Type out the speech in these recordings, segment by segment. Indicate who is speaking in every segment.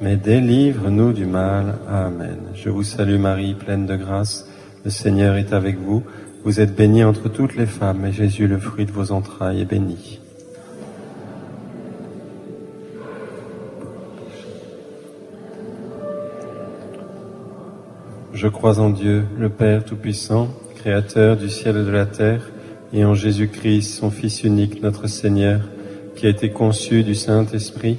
Speaker 1: mais délivre-nous du mal. Amen. Je vous salue Marie, pleine de grâce. Le Seigneur est avec vous. Vous êtes bénie entre toutes les femmes, et Jésus, le fruit de vos entrailles, est béni. Je crois en Dieu, le Père Tout-Puissant, Créateur du ciel et de la terre, et en Jésus-Christ, son Fils unique, notre Seigneur, qui a été conçu du Saint-Esprit,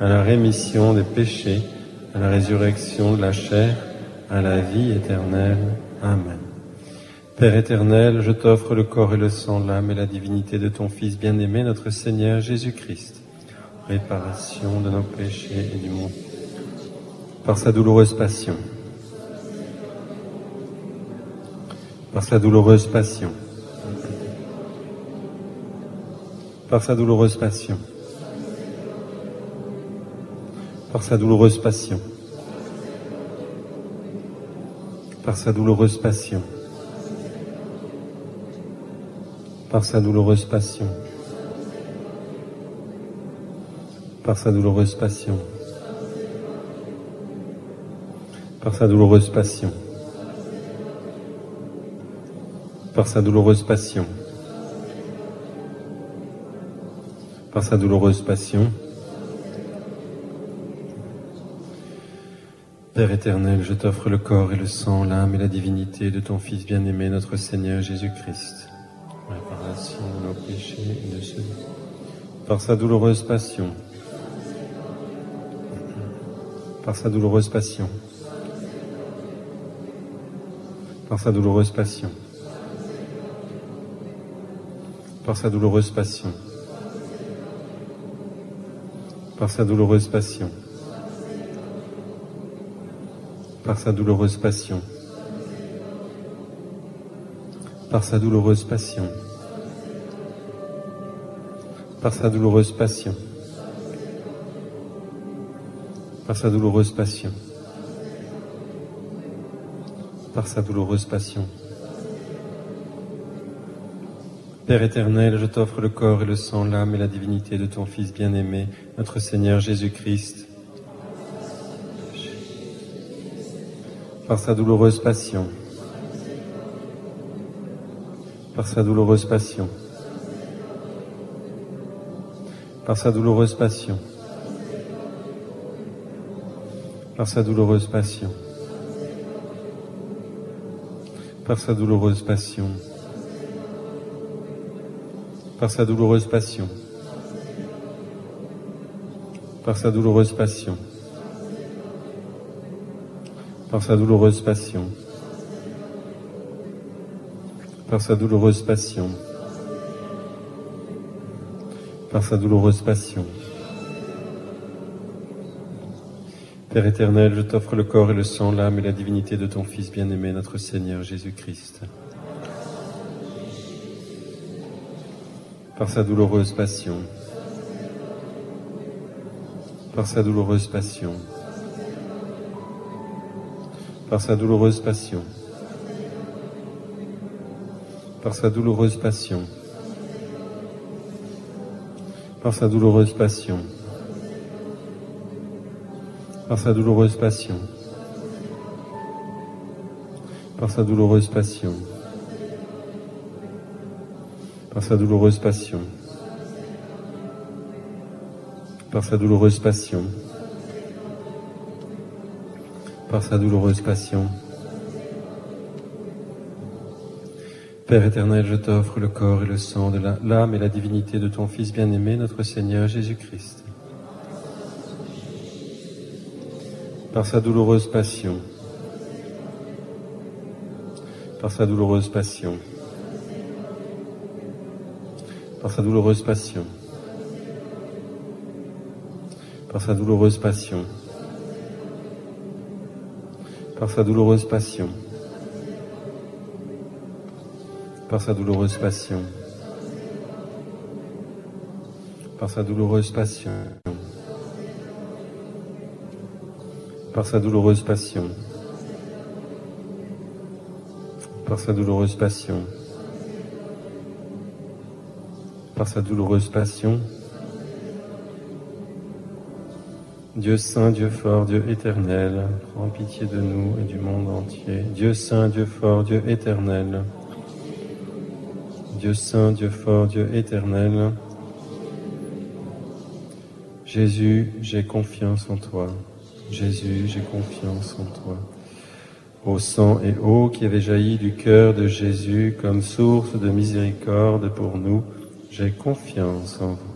Speaker 1: à la rémission des péchés, à la résurrection de la chair, à la vie éternelle. Amen. Père éternel, je t'offre le corps et le sang, l'âme et la divinité de ton Fils bien-aimé, notre Seigneur Jésus-Christ, réparation de nos péchés et du monde. Par sa douloureuse passion, par sa douloureuse passion, par sa douloureuse passion, par sa douloureuse passion, par sa douloureuse passion, par sa douloureuse passion, par sa douloureuse passion, par sa douloureuse passion, par sa douloureuse passion, par sa douloureuse passion, Père éternel, je t'offre le corps et le sang, l'âme et la divinité de ton Fils bien-aimé, notre Seigneur Jésus-Christ. De ceux. Par sa douloureuse passion. Par sa douloureuse passion. Par sa douloureuse passion. Par sa douloureuse passion. Par sa douloureuse passion par sa douloureuse passion, par sa douloureuse passion, par sa douloureuse passion, par sa douloureuse passion, par sa douloureuse passion. Père éternel, je t'offre le corps et le sang, l'âme et la divinité de ton Fils bien-aimé, notre Seigneur Jésus-Christ, par sa douloureuse passion, par sa douloureuse passion, par sa douloureuse passion, par sa douloureuse passion, par sa douloureuse passion, par sa douloureuse passion, par sa douloureuse passion par sa douloureuse passion, par sa douloureuse passion, par sa douloureuse passion. Père éternel, je t'offre le corps et le sang, l'âme et la divinité de ton Fils bien-aimé, notre Seigneur Jésus-Christ. Par sa douloureuse passion, par sa douloureuse passion, par sa douloureuse passion, par sa douloureuse passion, par sa douloureuse passion, par sa douloureuse passion, par sa douloureuse passion, par sa douloureuse passion, par sa douloureuse passion par sa douloureuse passion, Père éternel, je t'offre le corps et le sang de l'âme et la divinité de ton Fils bien-aimé, notre Seigneur Jésus-Christ. Par sa douloureuse passion, par sa douloureuse passion, par sa douloureuse passion, par sa douloureuse passion, par sa douloureuse passion. Par sa douloureuse passion, par sa douloureuse passion, par sa douloureuse passion, par sa douloureuse passion, par sa douloureuse passion, Dieu saint, Dieu fort, Dieu éternel, prends pitié de nous et du monde entier. Dieu saint, Dieu fort, Dieu éternel, Dieu saint, Dieu fort, Dieu éternel. Jésus, j'ai confiance en toi. Jésus, j'ai confiance en toi. Au sang et eau qui avait jailli du cœur de Jésus comme source de miséricorde pour nous, j'ai confiance en vous.